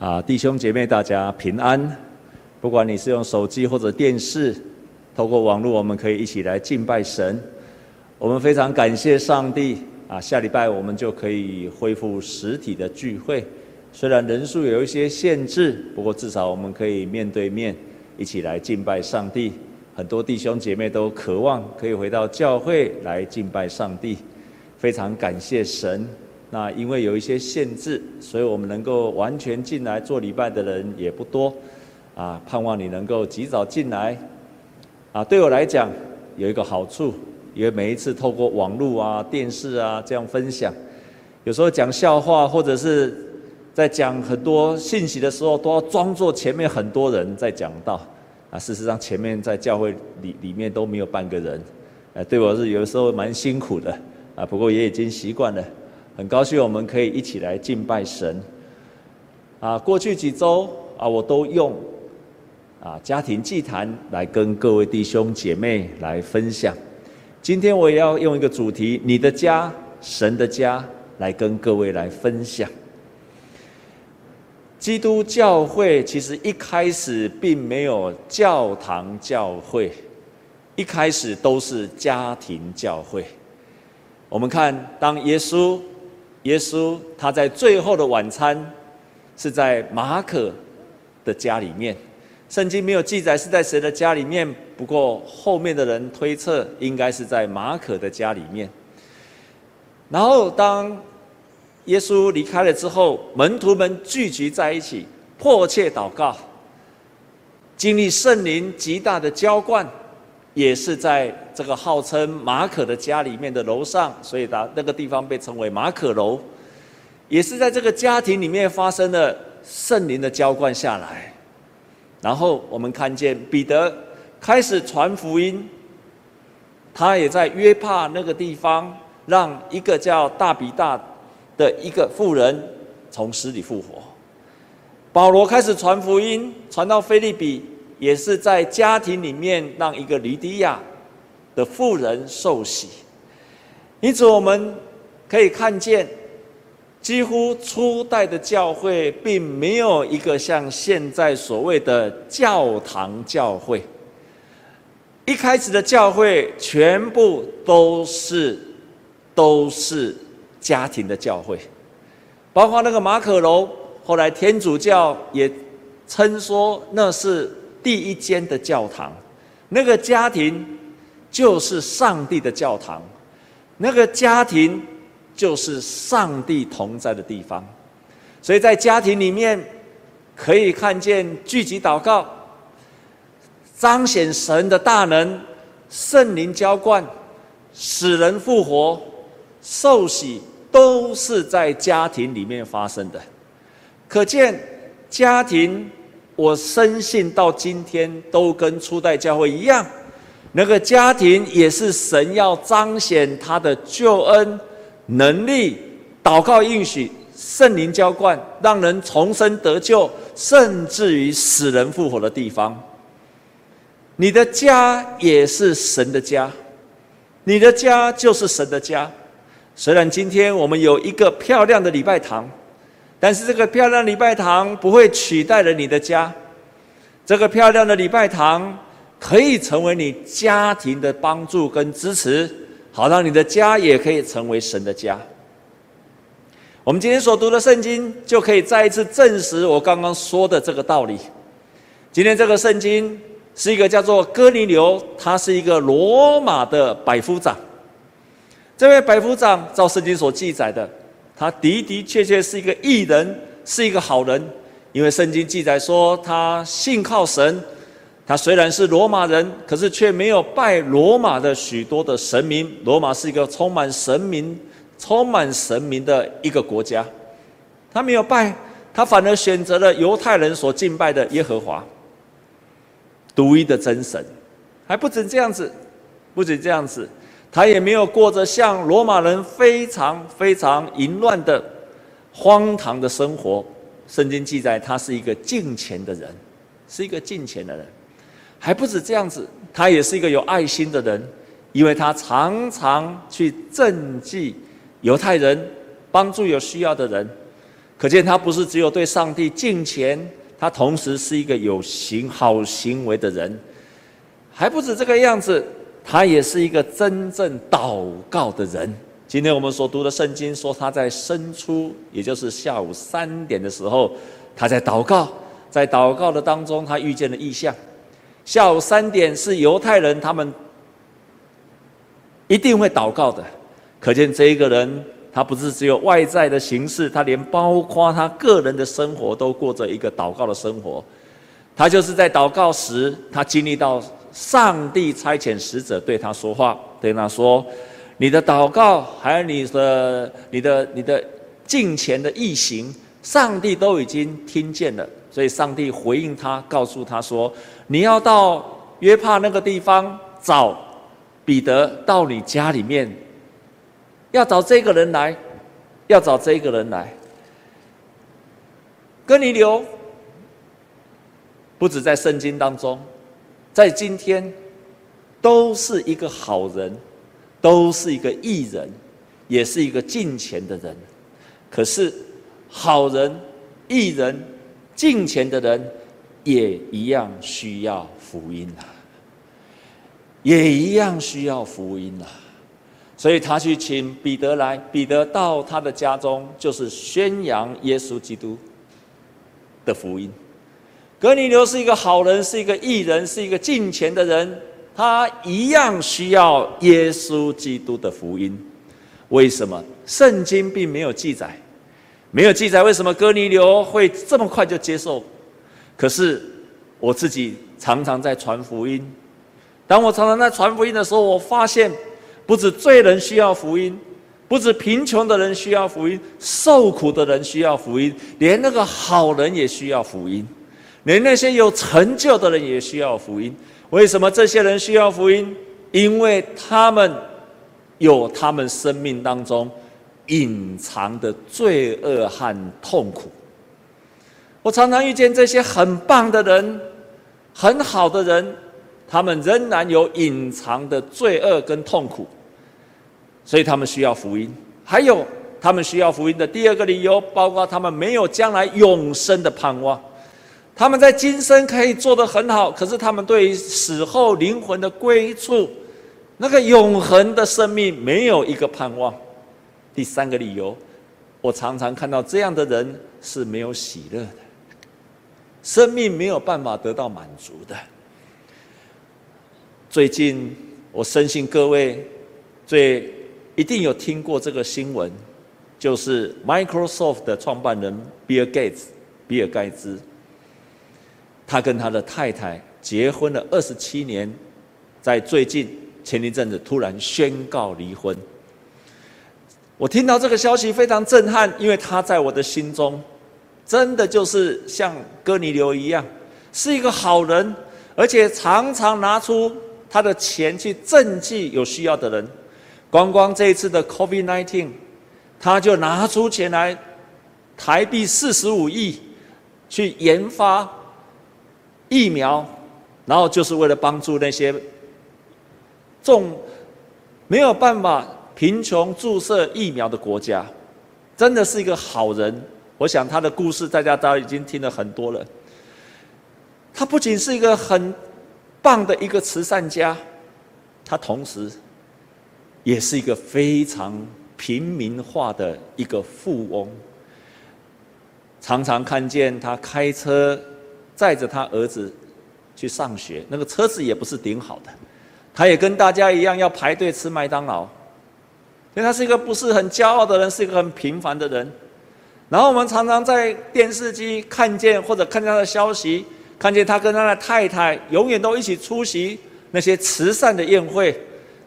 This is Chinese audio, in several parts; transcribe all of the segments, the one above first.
啊，弟兄姐妹，大家平安。不管你是用手机或者电视，透过网络，我们可以一起来敬拜神。我们非常感谢上帝啊！下礼拜我们就可以恢复实体的聚会，虽然人数有一些限制，不过至少我们可以面对面一起来敬拜上帝。很多弟兄姐妹都渴望可以回到教会来敬拜上帝，非常感谢神。那因为有一些限制，所以我们能够完全进来做礼拜的人也不多，啊，盼望你能够及早进来，啊，对我来讲有一个好处，因为每一次透过网络啊、电视啊这样分享，有时候讲笑话或者是在讲很多信息的时候，都要装作前面很多人在讲道，啊，事实上前面在教会里里面都没有半个人，呃，对我是有时候蛮辛苦的，啊，不过也已经习惯了。很高兴我们可以一起来敬拜神。啊，过去几周啊，我都用啊家庭祭坛来跟各位弟兄姐妹来分享。今天我也要用一个主题：你的家，神的家，来跟各位来分享。基督教会其实一开始并没有教堂教会，一开始都是家庭教会。我们看，当耶稣。耶稣他在最后的晚餐是在马可的家里面，圣经没有记载是在谁的家里面，不过后面的人推测应该是在马可的家里面。然后当耶稣离开了之后，门徒们聚集在一起，迫切祷告，经历圣灵极大的浇灌。也是在这个号称马可的家里面的楼上，所以他那个地方被称为马可楼。也是在这个家庭里面发生了圣灵的浇灌下来，然后我们看见彼得开始传福音，他也在约帕那个地方让一个叫大比大的一个妇人从死里复活。保罗开始传福音，传到腓利比。也是在家庭里面让一个吕底亚的妇人受洗，因此我们可以看见，几乎初代的教会并没有一个像现在所谓的教堂教会。一开始的教会全部都是都是家庭的教会，包括那个马可楼，后来天主教也称说那是。第一间的教堂，那个家庭就是上帝的教堂，那个家庭就是上帝同在的地方，所以在家庭里面可以看见聚集祷告，彰显神的大能，圣灵浇灌，使人复活，受洗，都是在家庭里面发生的，可见家庭。我深信到今天都跟初代教会一样，那个家庭也是神要彰显他的救恩能力，祷告应许，圣灵浇灌，让人重生得救，甚至于死人复活的地方。你的家也是神的家，你的家就是神的家。虽然今天我们有一个漂亮的礼拜堂。但是这个漂亮礼拜堂不会取代了你的家，这个漂亮的礼拜堂可以成为你家庭的帮助跟支持，好让你的家也可以成为神的家。我们今天所读的圣经就可以再一次证实我刚刚说的这个道理。今天这个圣经是一个叫做哥尼流，他是一个罗马的百夫长。这位百夫长照圣经所记载的。他的的确确是一个义人，是一个好人，因为圣经记载说他信靠神。他虽然是罗马人，可是却没有拜罗马的许多的神明。罗马是一个充满神明、充满神明的一个国家，他没有拜，他反而选择了犹太人所敬拜的耶和华，独一的真神。还不止这样子，不止这样子。他也没有过着像罗马人非常非常淫乱的荒唐的生活。圣经记载，他是一个敬虔的人，是一个敬虔的人。还不止这样子，他也是一个有爱心的人，因为他常常去赈济犹太人，帮助有需要的人。可见他不是只有对上帝敬虔，他同时是一个有行好行为的人。还不止这个样子，他也是一个真正祷告的人。今天我们所读的圣经说，他在申初，也就是下午三点的时候，他在祷告，在祷告的当中，他遇见了异象。下午三点是犹太人他们一定会祷告的，可见这一个人，他不是只有外在的形式，他连包括他个人的生活都过着一个祷告的生活。他就是在祷告时，他经历到上帝差遣使者对他说话，对他说。你的祷告，还有你的、你的、你的敬虔的异行，上帝都已经听见了。所以，上帝回应他，告诉他说：“你要到约帕那个地方找彼得，到你家里面，要找这个人来，要找这个人来。跟你留不止在圣经当中，在今天都是一个好人。”都是一个义人，也是一个敬虔的人。可是，好人、义人、敬虔的人，也一样需要福音啊！也一样需要福音啊！所以他去请彼得来，彼得到他的家中，就是宣扬耶稣基督的福音。哥尼流是一个好人，是一个义人，是一个敬虔的人。他一样需要耶稣基督的福音，为什么？圣经并没有记载，没有记载为什么哥尼流会这么快就接受？可是我自己常常在传福音，当我常常在传福音的时候，我发现不止罪人需要福音，不止贫穷的人需要福音，受苦的人需要福音，连那个好人也需要福音，连那些有成就的人也需要福音。为什么这些人需要福音？因为他们有他们生命当中隐藏的罪恶和痛苦。我常常遇见这些很棒的人、很好的人，他们仍然有隐藏的罪恶跟痛苦，所以他们需要福音。还有，他们需要福音的第二个理由，包括他们没有将来永生的盼望。他们在今生可以做得很好，可是他们对于死后灵魂的归处，那个永恒的生命没有一个盼望。第三个理由，我常常看到这样的人是没有喜乐的，生命没有办法得到满足的。最近，我深信各位最一定有听过这个新闻，就是 Microsoft 的创办人比尔盖茨，比尔盖茨。他跟他的太太结婚了二十七年，在最近前一阵子突然宣告离婚。我听到这个消息非常震撼，因为他在我的心中，真的就是像哥尼流一样，是一个好人，而且常常拿出他的钱去赈济有需要的人。光光这一次的 COVID-19，他就拿出钱来，台币四十五亿去研发。疫苗，然后就是为了帮助那些重没有办法贫穷注射疫苗的国家，真的是一个好人。我想他的故事大家都已经听了很多了。他不仅是一个很棒的一个慈善家，他同时也是一个非常平民化的一个富翁。常常看见他开车。载着他儿子去上学，那个车子也不是顶好的，他也跟大家一样要排队吃麦当劳，所以他是一个不是很骄傲的人，是一个很平凡的人。然后我们常常在电视机看见或者看见他的消息，看见他跟他的太太永远都一起出席那些慈善的宴会，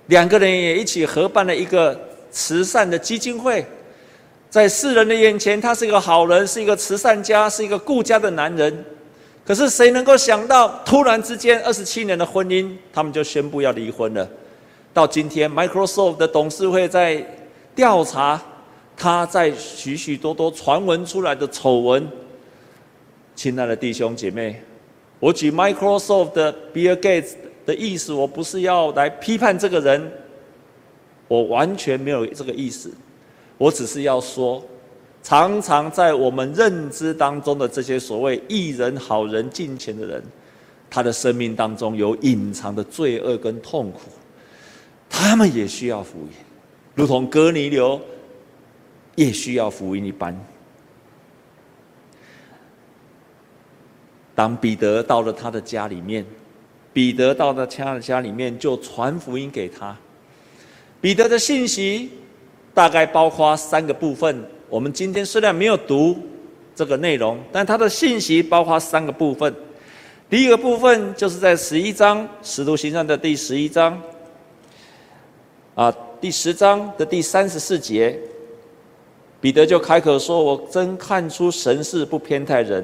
两个人也一起合办了一个慈善的基金会。在世人的眼前，他是一个好人，是一个慈善家，是一个顾家的男人。可是谁能够想到，突然之间，二十七年的婚姻，他们就宣布要离婚了。到今天，Microsoft 的董事会在调查他在许许多多传闻出来的丑闻。亲爱的弟兄姐妹，我举 Microsoft 的 Bill Gates 的意思，我不是要来批判这个人，我完全没有这个意思，我只是要说，常常在我们认知当中的这些所谓义人、好人、敬虔的人，他的生命当中有隐藏的罪恶跟痛苦，他们也需要福音，如同哥尼流也需要福音一般。当彼得到了他的家里面，彼得到了他的家里面，就传福音给他。彼得的信息大概包括三个部分。我们今天虽然没有读这个内容，但它的信息包括三个部分。第一个部分就是在十一章《使徒行传》的第十一章，啊，第十章的第三十四节，彼得就开口说：“我真看出神是不偏待人，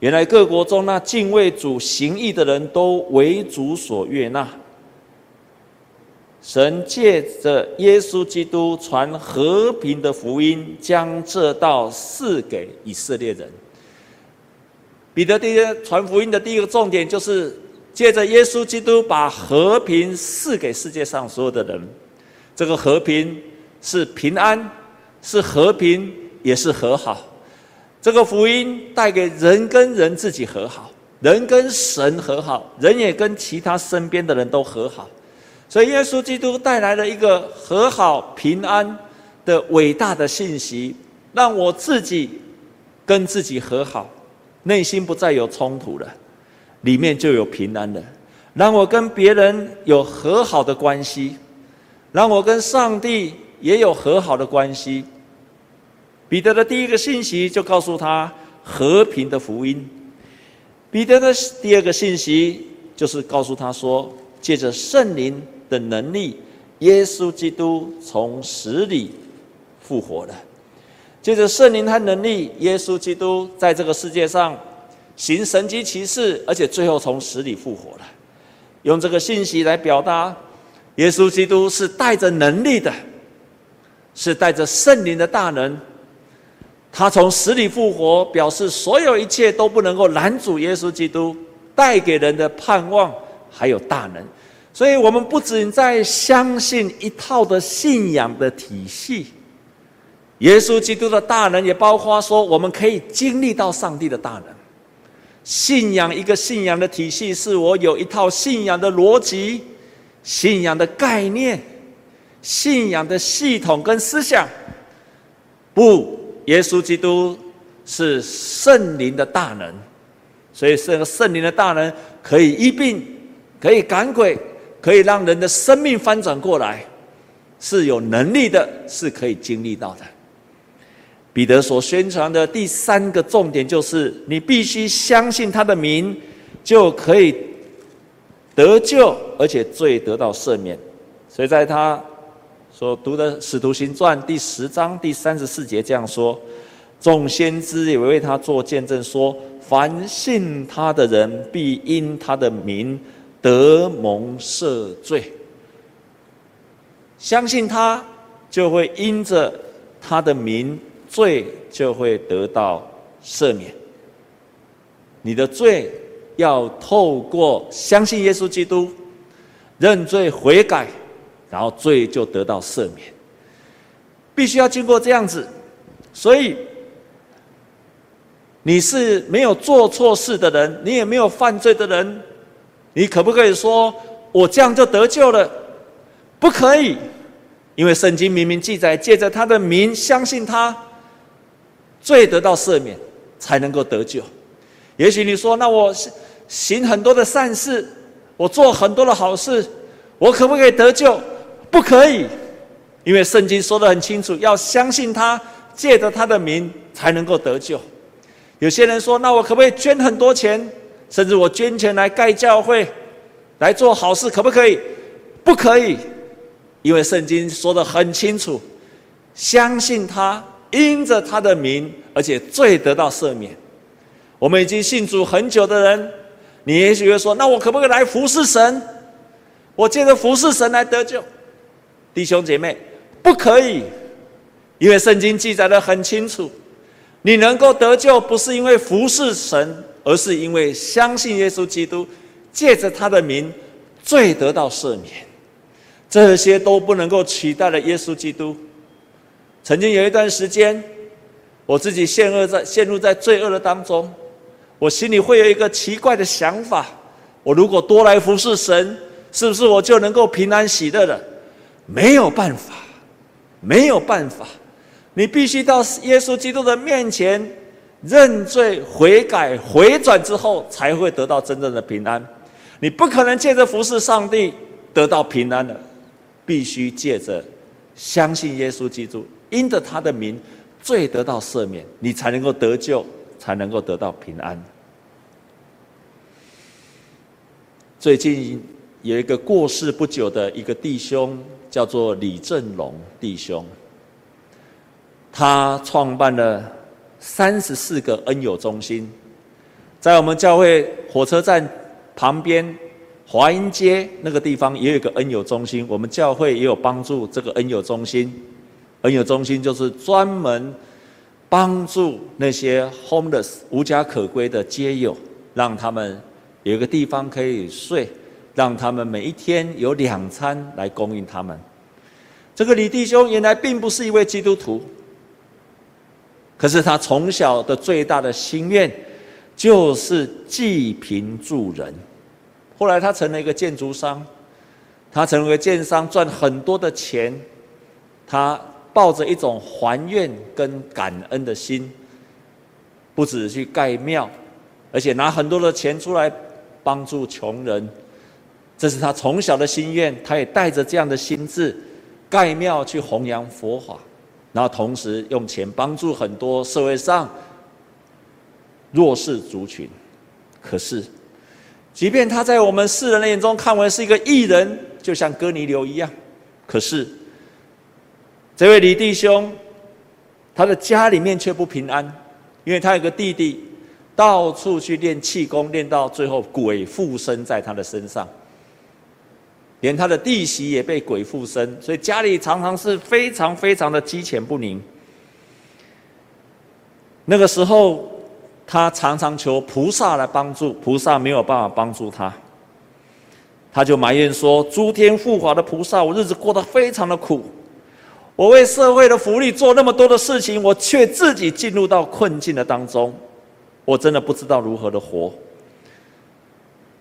原来各国中那敬畏主行义的人都为主所悦纳。”神借着耶稣基督传和平的福音，将这道赐给以色列人。彼得第一传福音的第一个重点，就是借着耶稣基督把和平赐给世界上所有的人。这个和平是平安，是和平，也是和好。这个福音带给人跟人自己和好，人跟神和好，人也跟其他身边的人都和好。所以，耶稣基督带来了一个和好、平安的伟大的信息，让我自己跟自己和好，内心不再有冲突了，里面就有平安了。让我跟别人有和好的关系，让我跟上帝也有和好的关系。彼得的第一个信息就告诉他和平的福音。彼得的第二个信息就是告诉他说，借着圣灵。的能力，耶稣基督从死里复活了。借着圣灵和能力，耶稣基督在这个世界上行神迹奇事，而且最后从死里复活了。用这个信息来表达，耶稣基督是带着能力的，是带着圣灵的大能。他从死里复活，表示所有一切都不能够拦阻耶稣基督带给人的盼望，还有大能。所以，我们不仅在相信一套的信仰的体系，耶稣基督的大能，也包括说我们可以经历到上帝的大能。信仰一个信仰的体系，是我有一套信仰的逻辑、信仰的概念、信仰的系统跟思想。不，耶稣基督是圣灵的大能，所以这个圣灵的大能可以医病，可以赶鬼。可以让人的生命翻转过来，是有能力的，是可以经历到的。彼得所宣传的第三个重点就是：你必须相信他的名，就可以得救，而且罪得到赦免。所以在他所读的《使徒行传》第十章第三十四节这样说：众先知也为他做见证，说：凡信他的人，必因他的名。得蒙赦罪，相信他，就会因着他的名，罪就会得到赦免。你的罪要透过相信耶稣基督，认罪悔改，然后罪就得到赦免。必须要经过这样子，所以你是没有做错事的人，你也没有犯罪的人。你可不可以说我这样就得救了？不可以，因为圣经明明记载，借着他的名相信他，罪得到赦免，才能够得救。也许你说，那我行很多的善事，我做很多的好事，我可不可以得救？不可以，因为圣经说得很清楚，要相信他，借着他的名才能够得救。有些人说，那我可不可以捐很多钱？甚至我捐钱来盖教会，来做好事，可不可以？不可以，因为圣经说得很清楚，相信他，因着他的名，而且罪得到赦免。我们已经信主很久的人，你也许会说：那我可不可以来服侍神？我借着服侍神来得救？弟兄姐妹，不可以，因为圣经记载得很清楚，你能够得救，不是因为服侍神。而是因为相信耶稣基督，借着他的名，罪得到赦免，这些都不能够取代了耶稣基督。曾经有一段时间，我自己陷入在陷入在罪恶的当中，我心里会有一个奇怪的想法：我如果多来服侍神，是不是我就能够平安喜乐了？没有办法，没有办法，你必须到耶稣基督的面前认罪悔改回转之后，才会得到真正的平安。你不可能借着服侍上帝得到平安的，必须借着相信耶稣基督，因着他的名，罪得到赦免，你才能够得救，才能够得到平安。最近有一个过世不久的一个弟兄，叫做李正龙弟兄，他创办了三十四个恩友中心，在我们教会火车站旁边华阴街那个地方也有一个恩友中心，我们教会也有帮助这个恩友中心。恩友中心就是专门帮助那些 homeless 无家可归的街友，让他们有一个地方可以睡，让他们每一天有两餐来供应他们。这个李弟兄原来并不是一位基督徒，可是他从小的最大的心愿就是济贫助人。后来他成了一个建筑商，他成为建商赚很多的钱，他。抱着一种还愿跟感恩的心，不止去盖庙，而且拿很多的钱出来帮助穷人，这是他从小的心愿。他也带着这样的心志盖庙去弘扬佛法，然后同时用钱帮助很多社会上弱势族群。可是，即便他在我们世人的眼中看为是一个艺人，就像哥尼流一样，可是。这位李弟兄，他的家里面却不平安，因为他有个弟弟，到处去练气功，练到最后鬼附身在他的身上，连他的弟媳也被鬼附身，所以家里常常是非常非常的鸡犬不宁。那个时候，他常常求菩萨来帮助，菩萨没有办法帮助他，他就埋怨说：“诸天护法的菩萨，我日子过得非常的苦。”我为社会的福利做那么多的事情，我却自己进入到困境的当中，我真的不知道如何的活。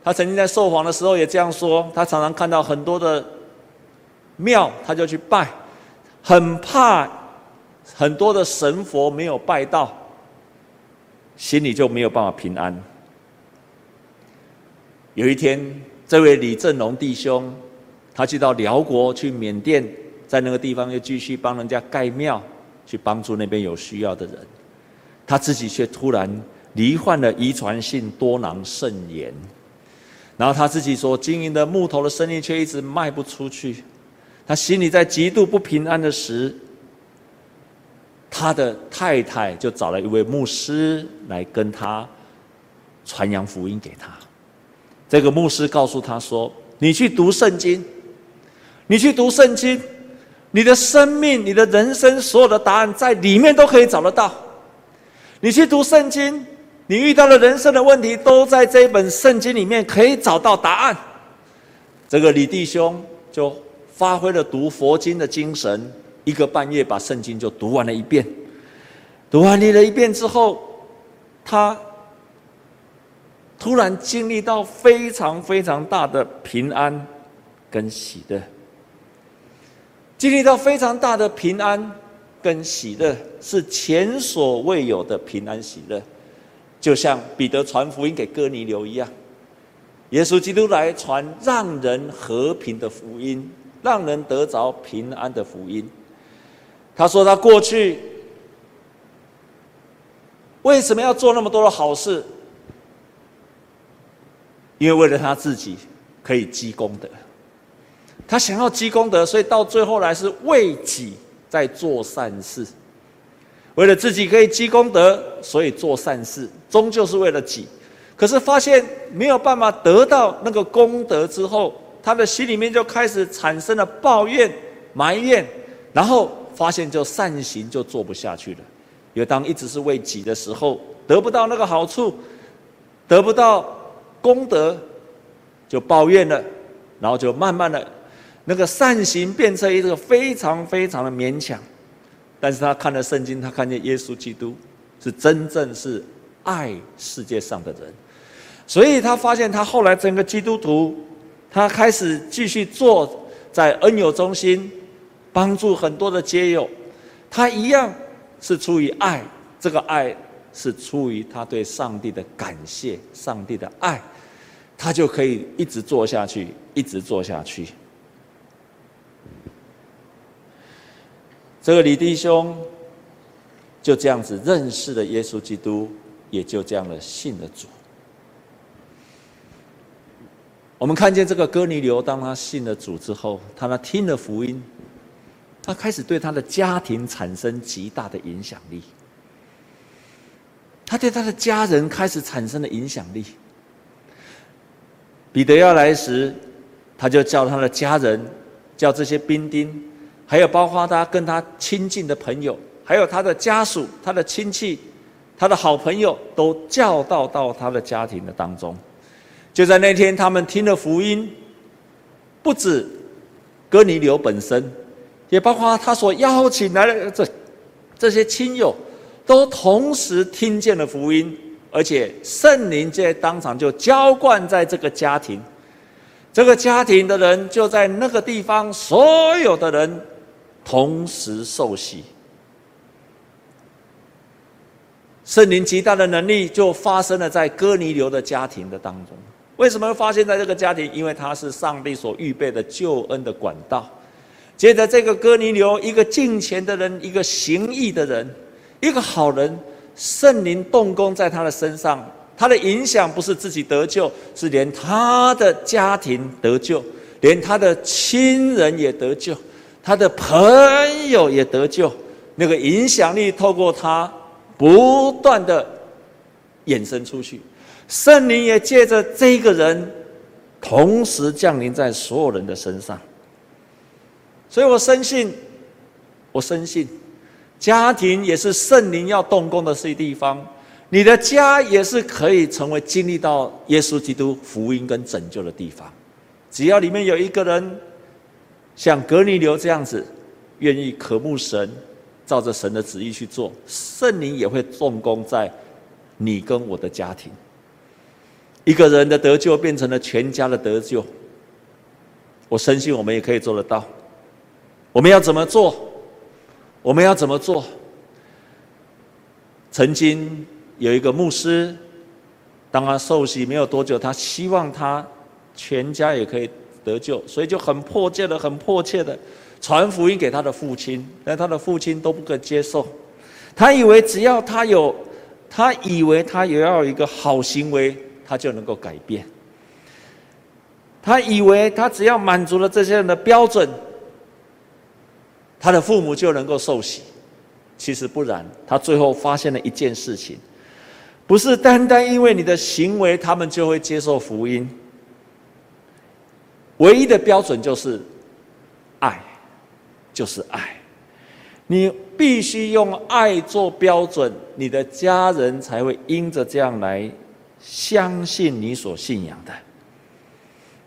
他曾经在受访的时候也这样说，他常常看到很多的庙，他就去拜，很怕很多的神佛没有拜到，心里就没有办法平安。有一天，这位李振龙弟兄，他去到辽国，去缅甸。在那个地方又继续帮人家盖庙，去帮助那边有需要的人，他自己却突然罹患了遗传性多囊肾炎，然后他自己所经营的木头的生意却一直卖不出去，他心里在极度不平安的时，他的太太就找了一位牧师来跟他传扬福音给他，这个牧师告诉他说：“你去读圣经，你去读圣经。”你的生命、你的人生，所有的答案在里面都可以找得到。你去读圣经，你遇到的人生的问题，都在这一本圣经里面可以找到答案。这个李弟兄就发挥了读佛经的精神，一个半月把圣经就读完了一遍。读完了一遍之后，他突然经历到非常非常大的平安跟喜乐。经历到非常大的平安跟喜乐，是前所未有的平安喜乐，就像彼得传福音给哥尼流一样，耶稣基督来传让人和平的福音，让人得着平安的福音。他说他过去为什么要做那么多的好事？因为为了他自己可以积功德。他想要积功德，所以到最后来是为己在做善事，为了自己可以积功德，所以做善事，终究是为了己。可是发现没有办法得到那个功德之后，他的心里面就开始产生了抱怨、埋怨，然后发现就善行就做不下去了。因为当一直是为己的时候，得不到那个好处，得不到功德，就抱怨了，然后就慢慢的。那个善行变成一个非常非常的勉强，但是他看了圣经，他看见耶稣基督是真正是爱世界上的人，所以他发现他后来整个基督徒，他开始继续做在恩友中心，帮助很多的街友，他一样是出于爱，这个爱是出于他对上帝的感谢，上帝的爱，他就可以一直做下去，一直做下去。这个李弟兄就这样子认识了耶稣基督，也就这样的信了主。我们看见这个哥尼流，当他信了主之后，他呢听了福音，他开始对他的家庭产生极大的影响力。他对他的家人开始产生了影响力。彼得要来时，他就叫他的家人，叫这些兵丁。还有包括他跟他亲近的朋友，还有他的家属、他的亲戚、他的好朋友，都叫到到他的家庭的当中。就在那天，他们听了福音，不止哥尼流本身，也包括他所邀请来的这这些亲友，都同时听见了福音，而且圣灵在当场就浇灌在这个家庭，这个家庭的人就在那个地方，所有的人。同时受洗，圣灵极大的能力就发生了在哥尼流的家庭的当中。为什么会发现在这个家庭？因为他是上帝所预备的救恩的管道。接着，这个哥尼流，一个敬虔的人，一个行义的人，一个好人，圣灵动工在他的身上，他的影响不是自己得救，是连他的家庭得救，连他的亲人也得救。他的朋友也得救，那个影响力透过他不断的延伸出去，圣灵也借着这个人同时降临在所有人的身上。所以我深信，我深信，家庭也是圣灵要动工的是地方，你的家也是可以成为经历到耶稣基督福音跟拯救的地方，只要里面有一个人。像格尼流这样子，愿意渴慕神，照着神的旨意去做，圣灵也会动工在你跟我的家庭。一个人的得救变成了全家的得救，我深信我们也可以做得到。我们要怎么做？我们要怎么做？曾经有一个牧师，当他受洗没有多久，他希望他全家也可以。得救，所以就很迫切的、很迫切的传福音给他的父亲，但他的父亲都不可接受。他以为只要他有，他以为他也要有一个好行为，他就能够改变。他以为他只要满足了这些人的标准，他的父母就能够受洗。其实不然，他最后发现了一件事情，不是单单因为你的行为，他们就会接受福音。唯一的标准就是爱，就是爱。你必须用爱做标准，你的家人才会因着这样来相信你所信仰的，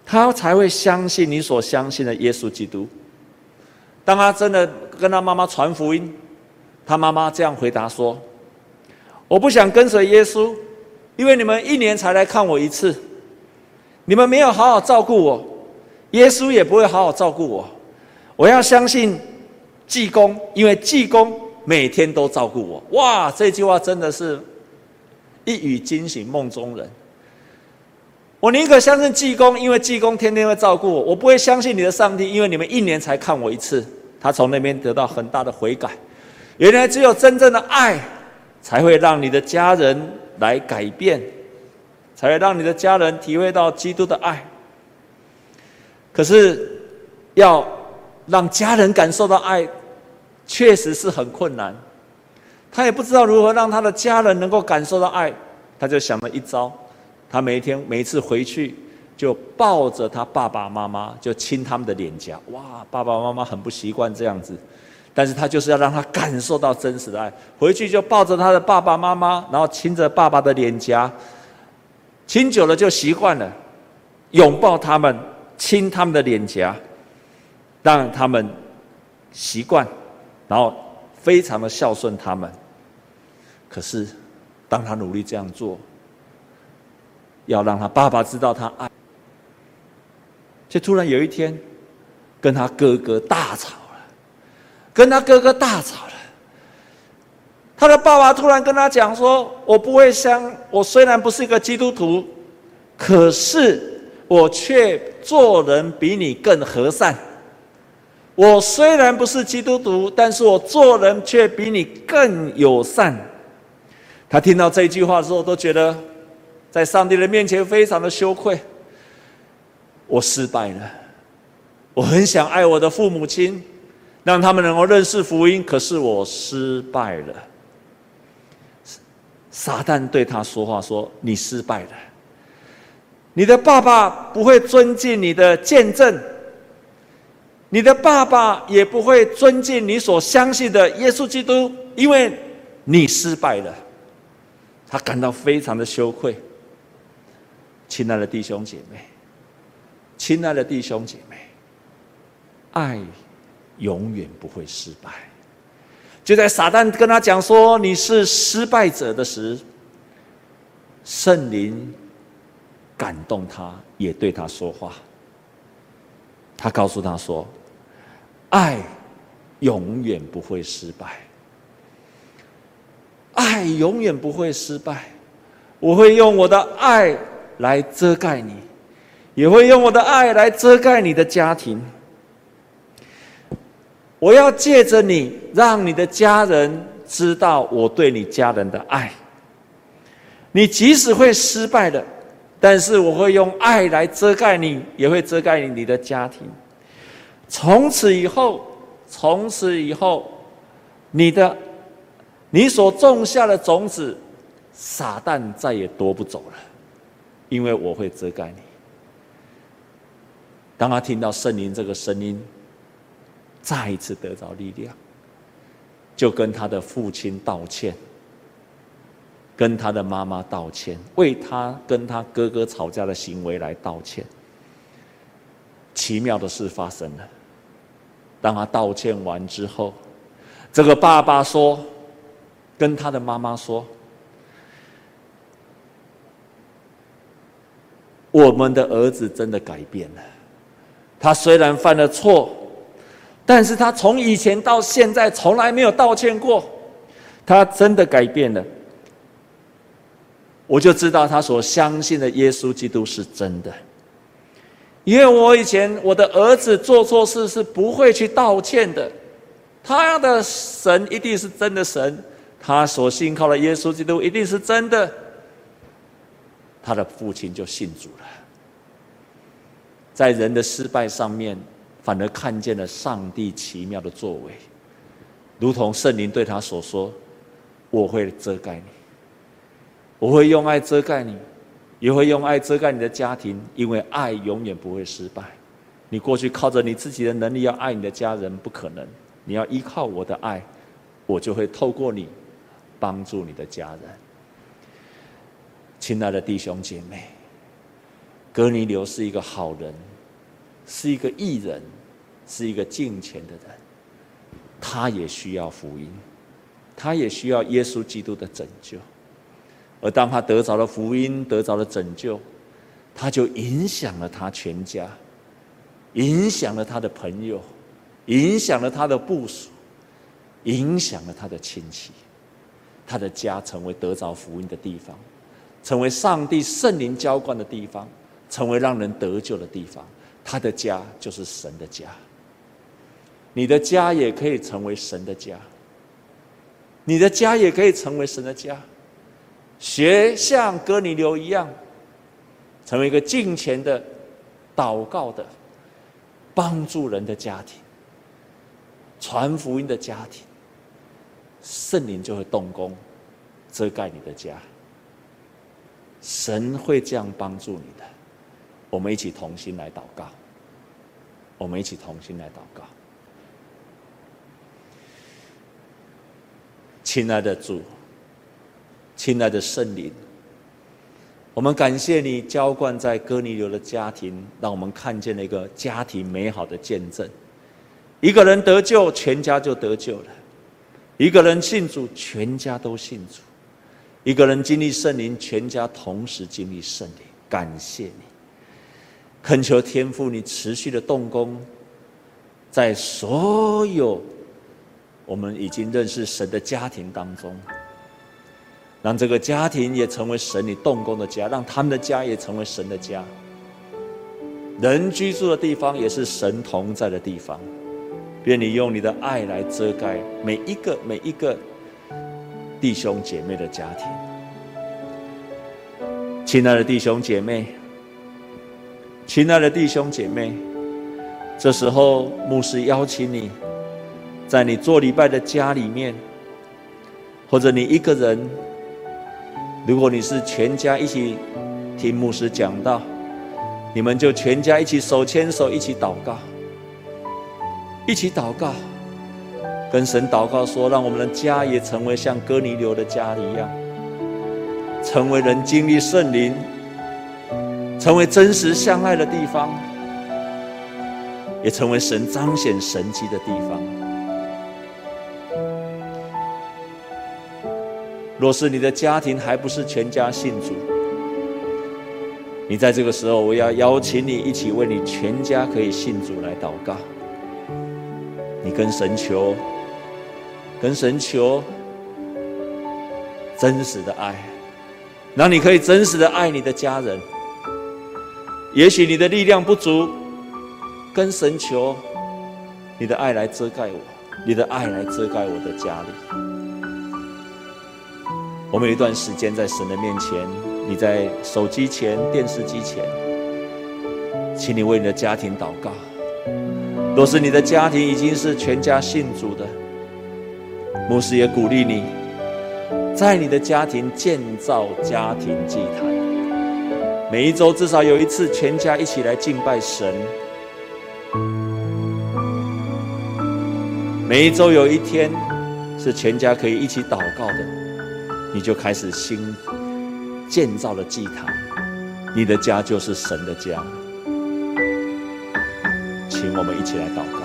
他才会相信你所相信的耶稣基督。当他真的跟他妈妈传福音，他妈妈这样回答说：“我不想跟随耶稣，因为你们一年才来看我一次，你们没有好好照顾我。”耶稣也不会好好照顾我，我要相信济公，因为济公每天都照顾我。哇，这句话真的是一语惊醒梦中人。我宁可相信济公，因为济公天天会照顾我。我不会相信你的上帝，因为你们一年才看我一次。他从那边得到很大的悔改。原来只有真正的爱，才会让你的家人来改变，才会让你的家人体会到基督的爱。可是，要让家人感受到爱，确实是很困难。他也不知道如何让他的家人能够感受到爱，他就想了一招。他每一天、每一次回去，就抱着他爸爸妈妈，就亲他们的脸颊。哇，爸爸妈妈很不习惯这样子，但是他就是要让他感受到真实的爱。回去就抱着他的爸爸妈妈，然后亲着爸爸的脸颊，亲久了就习惯了，拥抱他们。亲他们的脸颊，让他们习惯，然后非常的孝顺他们。可是，当他努力这样做，要让他爸爸知道他爱，却突然有一天，跟他哥哥大吵了，跟他哥哥大吵了。他的爸爸突然跟他讲说：“我不会相我虽然不是一个基督徒，可是我却做人比你更和善。我虽然不是基督徒，但是我做人却比你更友善。”他听到这句话之后，都觉得在上帝的面前非常的羞愧。我失败了，我很想爱我的父母亲，让他们能够认识福音，可是我失败了。撒旦对他说话说：“你失败了，你的爸爸不会尊敬你的见证，你的爸爸也不会尊敬你所相信的耶稣基督，因为你失败了。”他感到非常的羞愧。亲爱的弟兄姐妹，亲爱的弟兄姐妹，爱永远不会失败。就在撒旦跟他讲说你是失败者的时，圣灵感动他，也对他说话。他告诉他说：“爱永远不会失败。”爱永远不会失败，我会用我的爱来遮盖你，也会用我的爱来遮盖你的家庭。我要借着你，让你的家人知道我对你家人的爱。你即使会失败的，但是我会用爱来遮盖你，也会遮盖你的家庭。从此以后，从此以后，你的。你所种下的种子，撒旦再也夺不走了，因为我会遮盖你。当他听到圣灵这个声音，再一次得着力量，就跟他的父亲道歉，跟他的妈妈道歉，为他跟他哥哥吵架的行为来道歉。奇妙的事发生了，当他道歉完之后，这个爸爸说。跟他的妈妈说：“我们的儿子真的改变了。他虽然犯了错，但是他从以前到现在从来没有道歉过。他真的改变了。我就知道他所相信的耶稣基督是真的，因为我以前我的儿子做错事是不会去道歉的。他的神一定是真的神。”他所信靠的耶稣基督一定是真的，他的父亲就信主了。在人的失败上面，反而看见了上帝奇妙的作为，如同圣灵对他所说：“我会遮盖你，我会用爱遮盖你，也会用爱遮盖你的家庭，因为爱永远不会失败。你过去靠着你自己的能力要爱你的家人，不可能。你要依靠我的爱，我就会透过你。”帮助你的家人，亲爱的弟兄姐妹，哥尼流是一个好人，是一个义人，是一个敬虔的人，他也需要福音，他也需要耶稣基督的拯救，而当他得着了福音，得着了拯救，他就影响了他全家，影响了他的朋友，影响了他的部属，影响了他的亲戚。他的家成为得着福音的地方，成为上帝圣灵浇灌的地方，成为让人得救的地方。他的家就是神的家。你的家也可以成为神的家，你的家也可以成为神的家。学像哥尼流一样，成为一个敬虔的、祷告的、帮助人的家庭，传福音的家庭。圣灵就会动工，遮盖你的家。神会这样帮助你的。我们一起同心来祷告。我们一起同心来祷告。亲爱的主，亲爱的圣灵，我们感谢你浇灌在哥尼流的家庭，让我们看见了一个家庭美好的见证。一个人得救，全家就得救了。一个人信主，全家都信主；一个人经历圣灵，全家同时经历圣灵。感谢你，恳求天父，你持续的动工，在所有我们已经认识神的家庭当中，让这个家庭也成为神你动工的家，让他们的家也成为神的家。人居住的地方也是神同在的地方。愿你用你的爱来遮盖每一个每一个弟兄姐妹的家庭。亲爱的弟兄姐妹，亲爱的弟兄姐妹，这时候牧师邀请你，在你做礼拜的家里面，或者你一个人，如果你是全家一起听牧师讲道，你们就全家一起手牵手一起祷告。一起祷告，跟神祷告说：“让我们的家也成为像哥尼流的家一样，成为人经历圣灵、成为真实相爱的地方，也成为神彰显神迹的地方。”若是你的家庭还不是全家信主，你在这个时候，我要邀请你一起为你全家可以信主来祷告。你跟神求，跟神求真实的爱，让你可以真实的爱你的家人。也许你的力量不足，跟神求，你的爱来遮盖我，你的爱来遮盖我的家里。我们有一段时间在神的面前，你在手机前、电视机前，请你为你的家庭祷告。若是你的家庭已经是全家信主的，牧师也鼓励你，在你的家庭建造家庭祭坛，每一周至少有一次全家一起来敬拜神，每一周有一天是全家可以一起祷告的，你就开始新建造了祭坛，你的家就是神的家。请我们一起来祷告。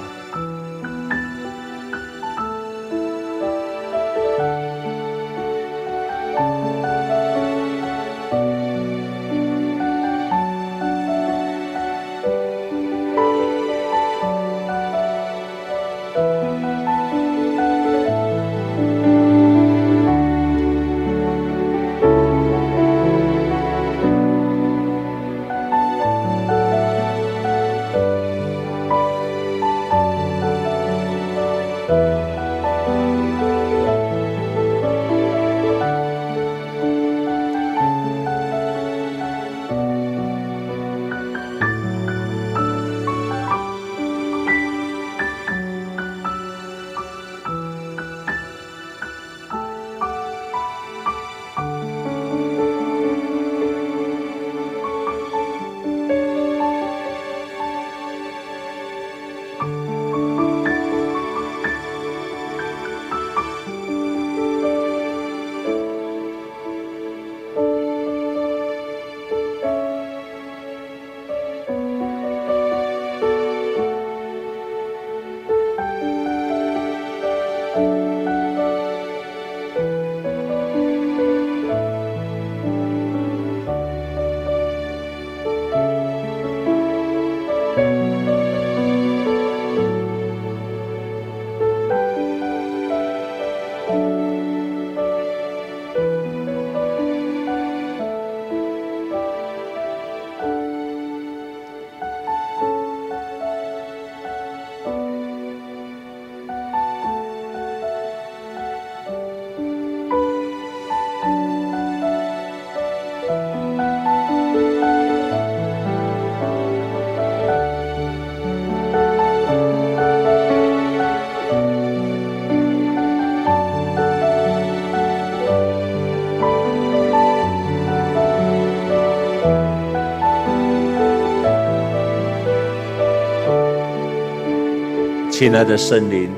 亲爱的圣灵，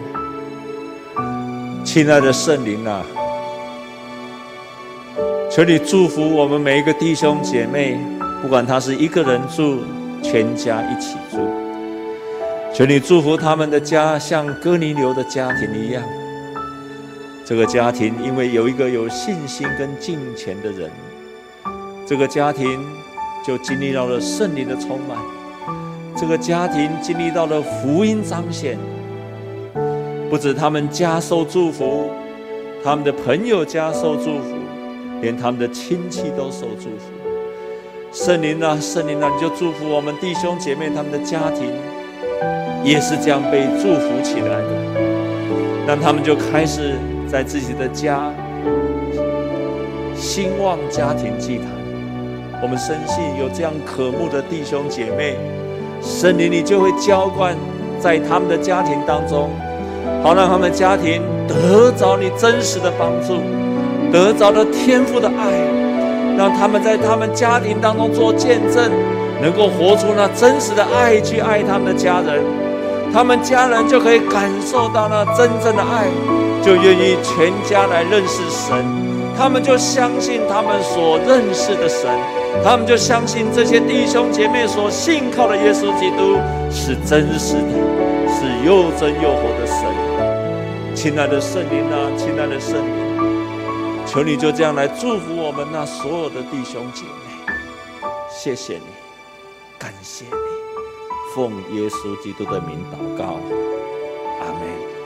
亲爱的圣灵啊，求你祝福我们每一个弟兄姐妹，不管他是一个人住，全家一起住。求你祝福他们的家，像哥尼流的家庭一样，这个家庭因为有一个有信心跟敬虔的人，这个家庭就经历到了圣灵的充满，这个家庭经历到了福音彰显。不止他们家受祝福，他们的朋友家受祝福，连他们的亲戚都受祝福。圣灵啊，圣灵啊，你就祝福我们弟兄姐妹，他们的家庭也是这样被祝福起来的。让他们就开始在自己的家兴旺家庭祭坛。我们深信有这样渴慕的弟兄姐妹，圣灵你就会浇灌在他们的家庭当中，好让他们家庭得着你真实的帮助，得着了天父的爱，让他们在他们家庭当中做见证，能够活出那真实的爱去爱他们的家人。他们家人就可以感受到那真正的爱，就愿意全家来认识神。他们就相信他们所认识的神，他们就相信这些弟兄姐妹所信靠的耶稣基督是真实的，是又真又活的神。亲爱的圣灵啊，亲爱的圣灵，求你就这样来祝福我们那所有的弟兄姐妹。谢谢你，感谢你。奉耶稣基督的名祷告，阿门。